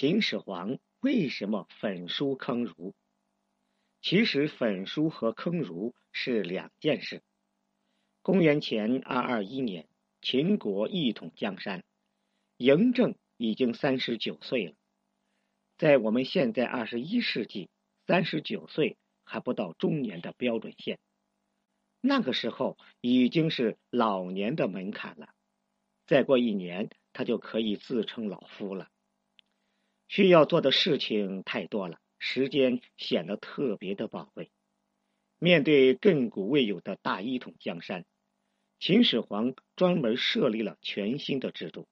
秦始皇为什么焚书坑儒？其实焚书和坑儒是两件事。公元前二二一年，秦国一统江山，嬴政已经三十九岁了。在我们现在二十一世纪，三十九岁还不到中年的标准线，那个时候已经是老年的门槛了。再过一年，他就可以自称老夫了。需要做的事情太多了，时间显得特别的宝贵。面对亘古未有的大一统江山，秦始皇专门设立了全新的制度。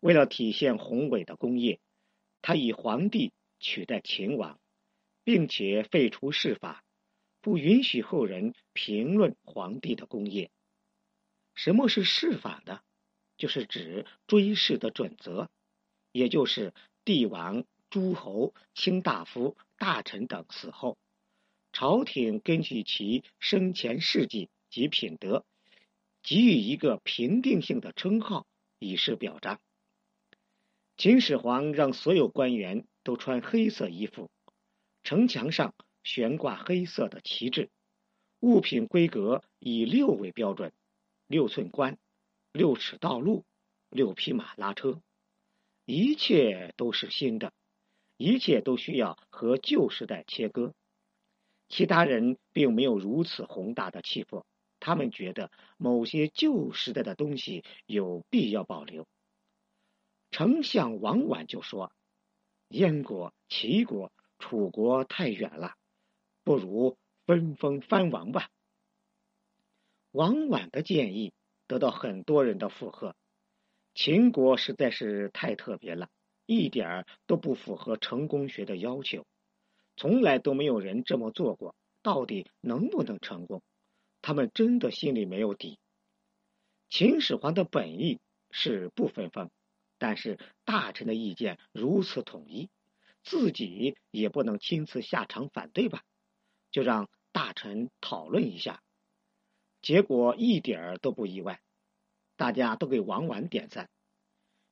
为了体现宏伟的功业，他以皇帝取代秦王，并且废除谥法，不允许后人评论皇帝的功业。什么是谥法呢？就是指追谥的准则，也就是。帝王、诸侯、卿大夫、大臣等死后，朝廷根据其生前事迹及品德，给予一个评定性的称号，以示表彰。秦始皇让所有官员都穿黑色衣服，城墙上悬挂黑色的旗帜，物品规格以六为标准：六寸棺、六尺道路、六匹马拉车。一切都是新的，一切都需要和旧时代切割。其他人并没有如此宏大的气魄，他们觉得某些旧时代的东西有必要保留。丞相王绾就说：“燕国、齐国、楚国太远了，不如分封藩王吧。”王绾的建议得到很多人的附和。秦国实在是太特别了，一点儿都不符合成功学的要求，从来都没有人这么做过，到底能不能成功？他们真的心里没有底。秦始皇的本意是不分封，但是大臣的意见如此统一，自己也不能亲自下场反对吧？就让大臣讨论一下，结果一点儿都不意外。大家都给王绾点赞，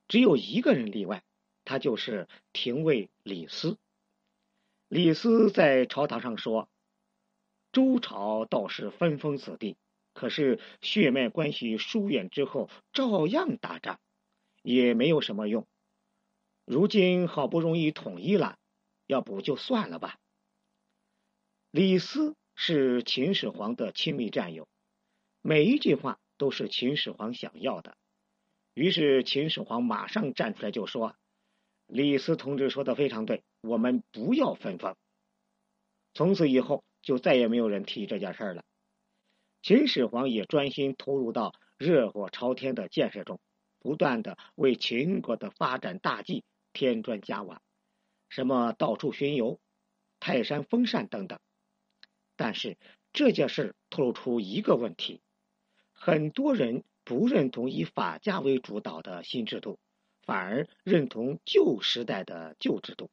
只有一个人例外，他就是廷尉李斯。李斯在朝堂上说：“周朝倒是分封子弟，可是血脉关系疏远之后，照样打仗，也没有什么用。如今好不容易统一了，要不就算了吧。”李斯是秦始皇的亲密战友，每一句话。都是秦始皇想要的，于是秦始皇马上站出来就说：“李斯同志说的非常对，我们不要分封。”从此以后就再也没有人提这件事了。秦始皇也专心投入到热火朝天的建设中，不断的为秦国的发展大计添砖加瓦，什么到处巡游、泰山封禅等等。但是这件事透露出一个问题。很多人不认同以法家为主导的新制度，反而认同旧时代的旧制度。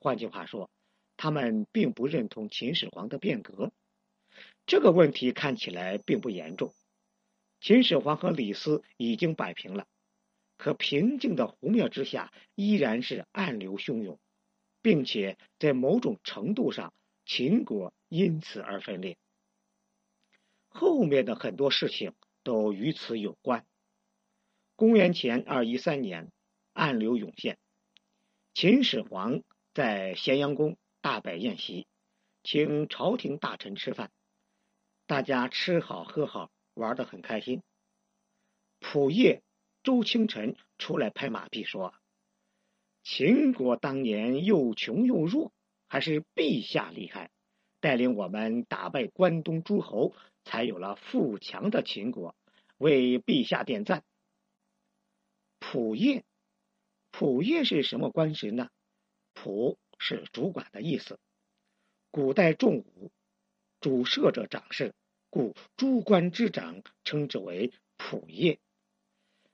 换句话说，他们并不认同秦始皇的变革。这个问题看起来并不严重。秦始皇和李斯已经摆平了，可平静的湖面之下依然是暗流汹涌，并且在某种程度上，秦国因此而分裂。后面的很多事情都与此有关。公元前二一三年，暗流涌现，秦始皇在咸阳宫大摆宴席，请朝廷大臣吃饭，大家吃好喝好，玩得很开心。仆夜周清晨出来拍马屁说：“秦国当年又穷又弱，还是陛下厉害，带领我们打败关东诸侯。”才有了富强的秦国，为陛下点赞。仆业，仆业是什么官职呢？仆是主管的意思。古代重武，主事者掌事，故诸官之长称之为仆业。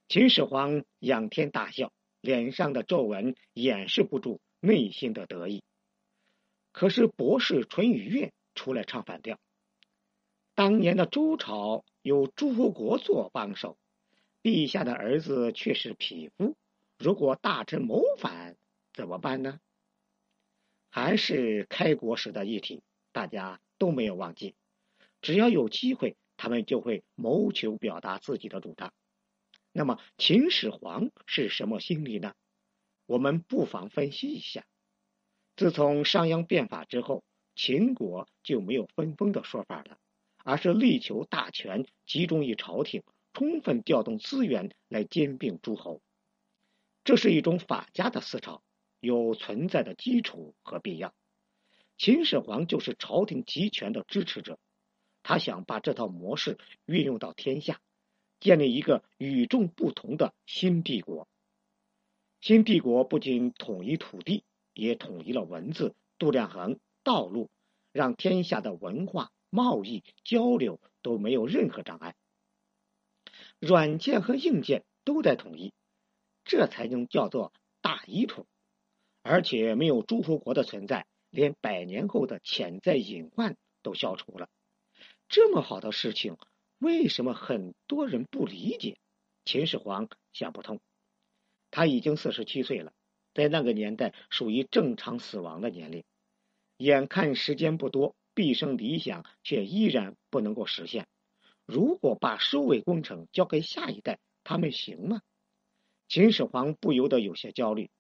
秦始皇仰天大笑，脸上的皱纹掩饰不住内心的得意。可是博士淳于越出来唱反调。当年的周朝有诸侯国做帮手，陛下的儿子却是匹夫。如果大臣谋反，怎么办呢？还是开国时的议题，大家都没有忘记。只要有机会，他们就会谋求表达自己的主张。那么秦始皇是什么心理呢？我们不妨分析一下。自从商鞅变法之后，秦国就没有分封的说法了，而是力求大权集中于朝廷，充分调动资源来兼并诸侯。这是一种法家的思潮，有存在的基础和必要。秦始皇就是朝廷集权的支持者，他想把这套模式运用到天下。建立一个与众不同的新帝国。新帝国不仅统一土地，也统一了文字、度量衡、道路，让天下的文化、贸易、交流都没有任何障碍。软件和硬件都在统一，这才能叫做大一统。而且没有诸侯国的存在，连百年后的潜在隐患都消除了。这么好的事情。为什么很多人不理解？秦始皇想不通。他已经四十七岁了，在那个年代属于正常死亡的年龄。眼看时间不多，毕生理想却依然不能够实现。如果把收尾工程交给下一代，他们行吗？秦始皇不由得有些焦虑。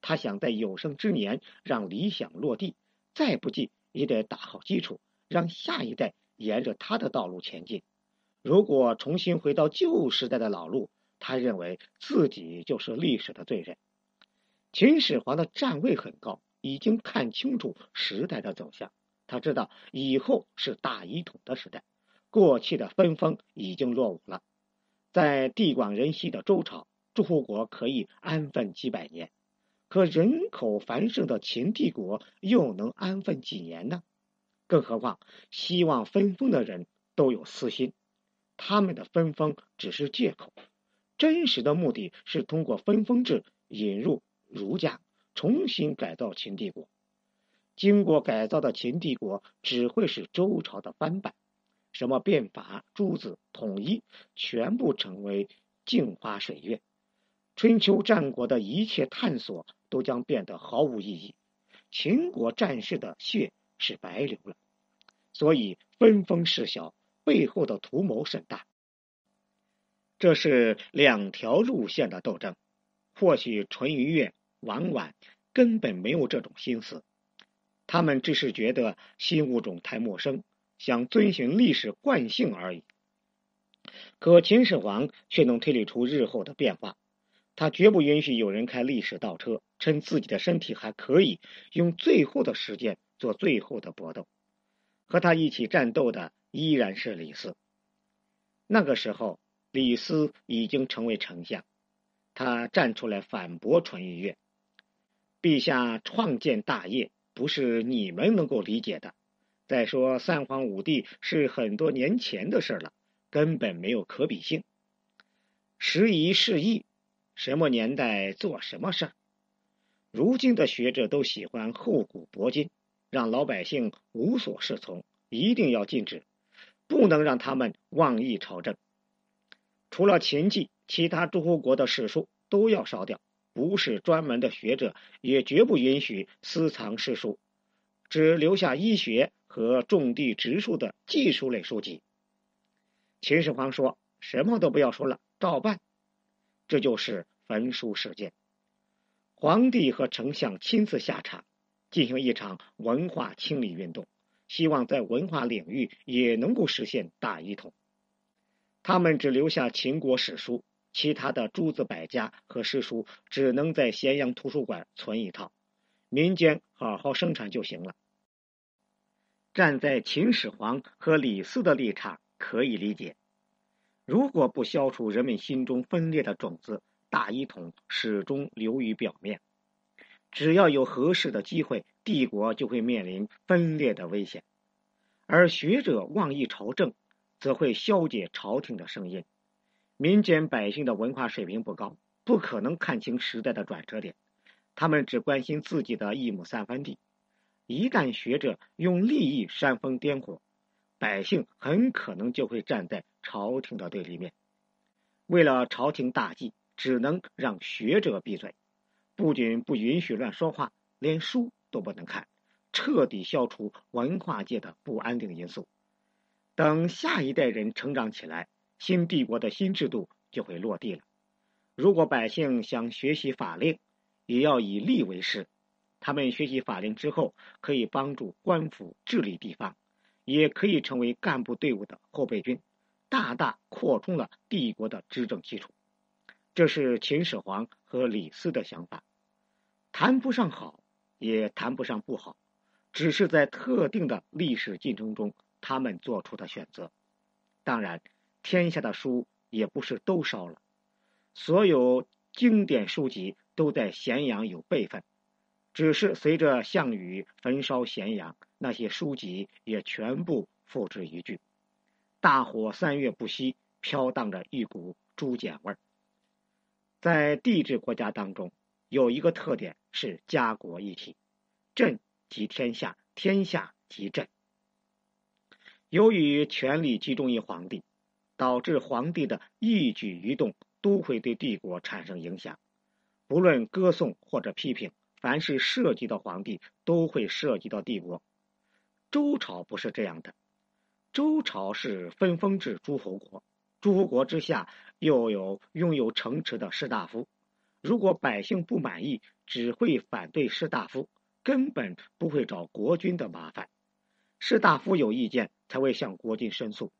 他想在有生之年让理想落地，再不济也得打好基础，让下一代沿着他的道路前进。如果重新回到旧时代的老路，他认为自己就是历史的罪人。秦始皇的站位很高，已经看清楚时代的走向。他知道以后是大一统的时代，过去的分封已经落伍了。在地广人稀的周朝，诸侯国可以安分几百年，可人口繁盛的秦帝国又能安分几年呢？更何况，希望分封的人都有私心。他们的分封只是借口，真实的目的是通过分封制引入儒家，重新改造秦帝国。经过改造的秦帝国只会是周朝的翻版，什么变法、诸子统一，全部成为镜花水月。春秋战国的一切探索都将变得毫无意义，秦国战士的血是白流了。所以分封事小。背后的图谋甚大，这是两条路线的斗争。或许淳于越、王绾根本没有这种心思，他们只是觉得新物种太陌生，想遵循历史惯性而已。可秦始皇却能推理出日后的变化，他绝不允许有人开历史倒车，趁自己的身体还可以，用最后的时间做最后的搏斗。和他一起战斗的。依然是李斯。那个时候，李斯已经成为丞相，他站出来反驳淳于越：“陛下创建大业，不是你们能够理解的。再说三皇五帝是很多年前的事了，根本没有可比性。时移世易，什么年代做什么事儿。如今的学者都喜欢厚古薄今，让老百姓无所适从，一定要禁止。”不能让他们妄议朝政。除了秦记，其他诸侯国的史书都要烧掉。不是专门的学者，也绝不允许私藏史书，只留下医学和种地植树的技术类书籍。秦始皇说：“什么都不要说了，照办。”这就是焚书事件。皇帝和丞相亲自下场，进行一场文化清理运动。希望在文化领域也能够实现大一统。他们只留下秦国史书，其他的诸子百家和诗书只能在咸阳图书馆存一套，民间好好生产就行了。站在秦始皇和李斯的立场可以理解，如果不消除人们心中分裂的种子，大一统始终流于表面。只要有合适的机会。帝国就会面临分裂的危险，而学者妄议朝政，则会消解朝廷的声音。民间百姓的文化水平不高，不可能看清时代的转折点，他们只关心自己的一亩三分地。一旦学者用利益煽风点火，百姓很可能就会站在朝廷的对立面。为了朝廷大计，只能让学者闭嘴。不仅不允许乱说话，连书都不能看，彻底消除文化界的不安定因素。等下一代人成长起来，新帝国的新制度就会落地了。如果百姓想学习法令，也要以吏为师。他们学习法令之后，可以帮助官府治理地方，也可以成为干部队伍的后备军，大大扩充了帝国的执政基础。这是秦始皇和李斯的想法，谈不上好，也谈不上不好，只是在特定的历史进程中，他们做出的选择。当然，天下的书也不是都烧了。所有经典书籍都在咸阳有备份，只是随着项羽焚烧咸阳，那些书籍也全部付之一炬。大火三月不息，飘荡着一股猪碱味儿。在帝制国家当中，有一个特点是家国一体，朕即天下，天下即朕。由于权力集中于皇帝，导致皇帝的一举一动。都会对帝国产生影响，不论歌颂或者批评，凡是涉及到皇帝，都会涉及到帝国。周朝不是这样的，周朝是分封制诸侯国，诸侯国之下又有拥有城池的士大夫。如果百姓不满意，只会反对士大夫，根本不会找国君的麻烦。士大夫有意见才会向国君申诉，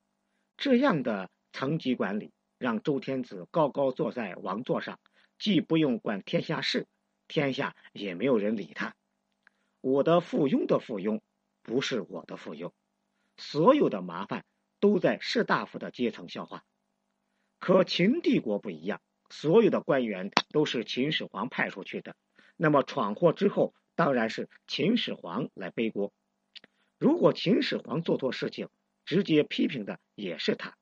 这样的层级管理。让周天子高高坐在王座上，既不用管天下事，天下也没有人理他。我的附庸的附庸，不是我的附庸，所有的麻烦都在士大夫的阶层消化。可秦帝国不一样，所有的官员都是秦始皇派出去的，那么闯祸之后，当然是秦始皇来背锅。如果秦始皇做错事情，直接批评的也是他。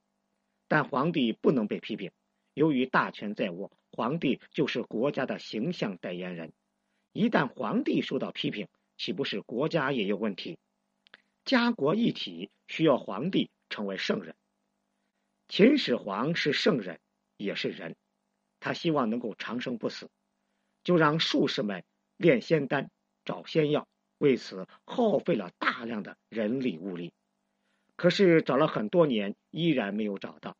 但皇帝不能被批评，由于大权在握，皇帝就是国家的形象代言人。一旦皇帝受到批评，岂不是国家也有问题？家国一体，需要皇帝成为圣人。秦始皇是圣人，也是人，他希望能够长生不死，就让术士们炼仙丹、找仙药，为此耗费了大量的人力物力。可是找了很多年，依然没有找到。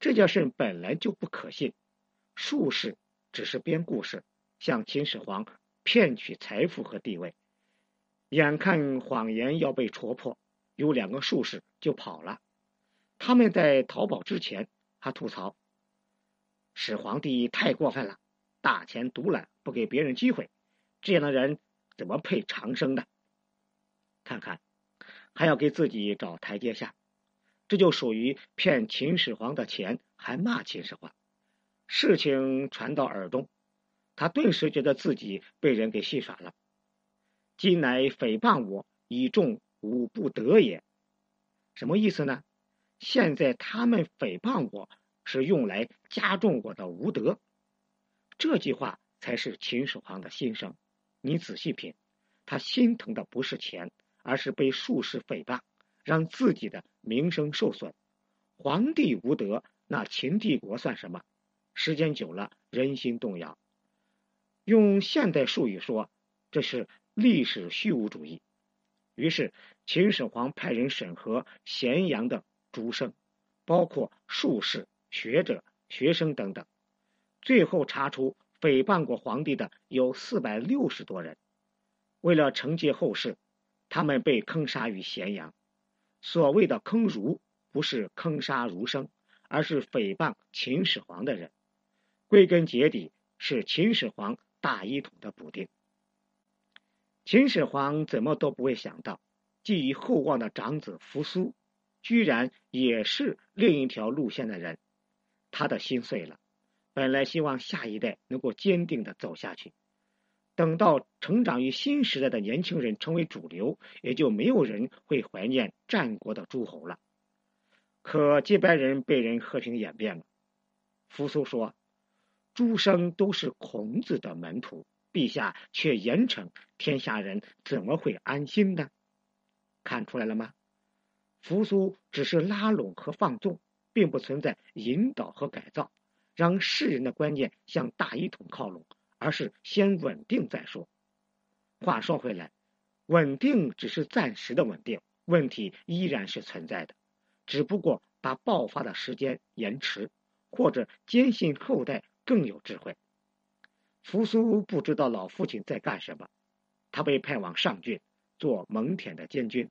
这件事本来就不可信，术士只是编故事，向秦始皇骗取财富和地位。眼看谎言要被戳破，有两个术士就跑了。他们在逃跑之前还吐槽：“始皇帝太过分了，大权独揽，不给别人机会，这样的人怎么配长生的？”看看。还要给自己找台阶下，这就属于骗秦始皇的钱，还骂秦始皇。事情传到耳中，他顿时觉得自己被人给戏耍了。今乃诽谤我，以众吾不得也。什么意思呢？现在他们诽谤我是用来加重我的无德。这句话才是秦始皇的心声。你仔细品，他心疼的不是钱。而是被术士诽谤，让自己的名声受损。皇帝无德，那秦帝国算什么？时间久了，人心动摇。用现代术语说，这是历史虚无主义。于是，秦始皇派人审核咸阳的诸生，包括术士、学者、学生等等，最后查出诽谤过皇帝的有四百六十多人。为了惩戒后世。他们被坑杀于咸阳。所谓的坑儒，不是坑杀儒生，而是诽谤秦始皇的人。归根结底，是秦始皇大一统的补丁。秦始皇怎么都不会想到，寄予厚望的长子扶苏，居然也是另一条路线的人。他的心碎了。本来希望下一代能够坚定的走下去。等到成长于新时代的年轻人成为主流，也就没有人会怀念战国的诸侯了。可接班人被人和平演变了。扶苏说：“诸生都是孔子的门徒，陛下却严惩天下人，怎么会安心呢？”看出来了吗？扶苏只是拉拢和放纵，并不存在引导和改造，让世人的观念向大一统靠拢。而是先稳定再说。话说回来，稳定只是暂时的稳定，问题依然是存在的，只不过把爆发的时间延迟，或者坚信后代更有智慧。扶苏不知道老父亲在干什么，他被派往上郡做蒙恬的监军。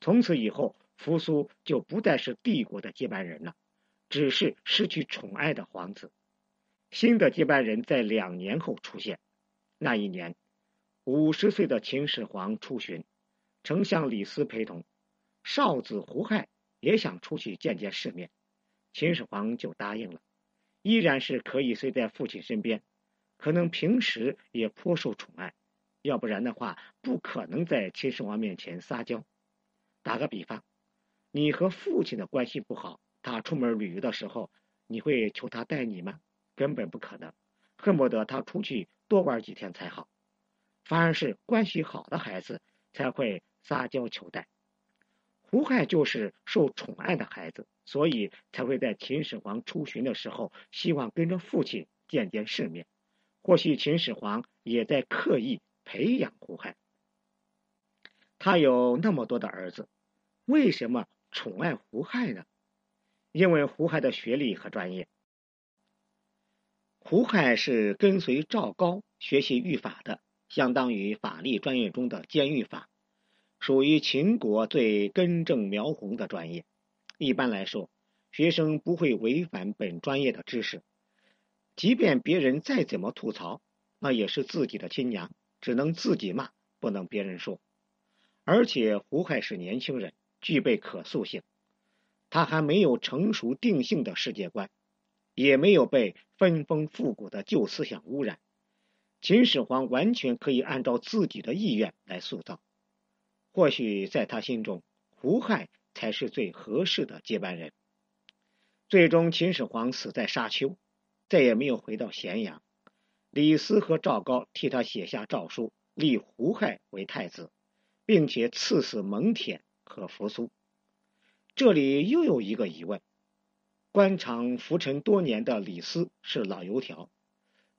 从此以后，扶苏就不再是帝国的接班人了，只是失去宠爱的皇子。新的接班人在两年后出现。那一年，五十岁的秦始皇出巡，丞相李斯陪同，少子胡亥也想出去见见世面，秦始皇就答应了，依然是可以随在父亲身边。可能平时也颇受宠爱，要不然的话，不可能在秦始皇面前撒娇。打个比方，你和父亲的关系不好，他出门旅游的时候，你会求他带你吗？根本不可能，恨不得他出去多玩几天才好。反而是关系好的孩子才会撒娇求带。胡亥就是受宠爱的孩子，所以才会在秦始皇出巡的时候，希望跟着父亲见见世面。或许秦始皇也在刻意培养胡亥。他有那么多的儿子，为什么宠爱胡亥呢？因为胡亥的学历和专业。胡亥是跟随赵高学习御法的，相当于法律专业中的监狱法，属于秦国最根正苗红的专业。一般来说，学生不会违反本专业的知识。即便别人再怎么吐槽，那也是自己的亲娘，只能自己骂，不能别人说。而且胡亥是年轻人，具备可塑性，他还没有成熟定性的世界观，也没有被分封复古的旧思想污染。秦始皇完全可以按照自己的意愿来塑造。或许在他心中，胡亥才是最合适的接班人。最终，秦始皇死在沙丘。再也没有回到咸阳。李斯和赵高替他写下诏书，立胡亥为太子，并且赐死蒙恬和扶苏。这里又有一个疑问：官场浮沉多年的李斯是老油条，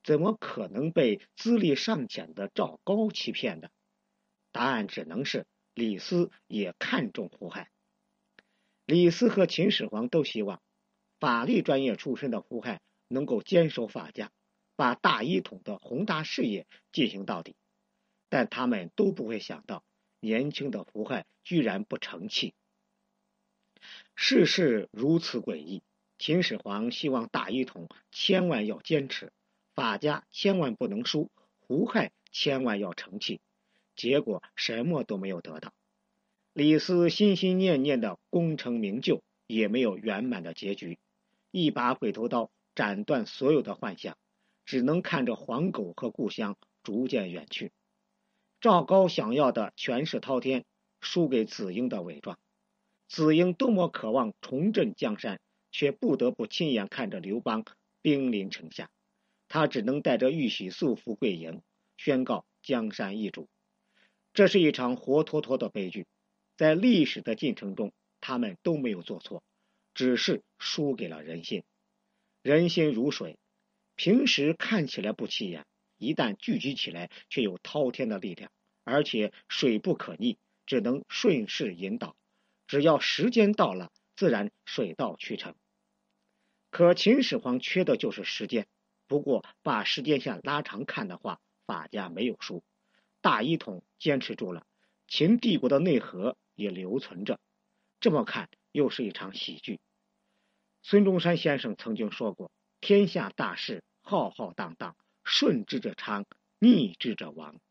怎么可能被资历尚浅的赵高欺骗呢？答案只能是李斯也看重胡亥。李斯和秦始皇都希望法律专业出身的胡亥。能够坚守法家，把大一统的宏大事业进行到底，但他们都不会想到，年轻的胡亥居然不成器。世事如此诡异，秦始皇希望大一统千万要坚持，法家千万不能输，胡亥千万要成器，结果什么都没有得到。李斯心心念念的功成名就，也没有圆满的结局，一把鬼头刀。斩断所有的幻想，只能看着黄狗和故乡逐渐远去。赵高想要的权势滔天，输给子婴的伪装。子婴多么渴望重振江山，却不得不亲眼看着刘邦兵临城下。他只能带着玉玺素服跪营，宣告江山易主。这是一场活脱脱的悲剧。在历史的进程中，他们都没有做错，只是输给了人心。人心如水，平时看起来不起眼，一旦聚集起来，却有滔天的力量。而且水不可逆，只能顺势引导。只要时间到了，自然水到渠成。可秦始皇缺的就是时间。不过把时间线拉长看的话，法家没有输，大一统坚持住了，秦帝国的内核也留存着。这么看，又是一场喜剧。孙中山先生曾经说过：“天下大事浩浩荡荡，顺之者昌，逆之者亡。”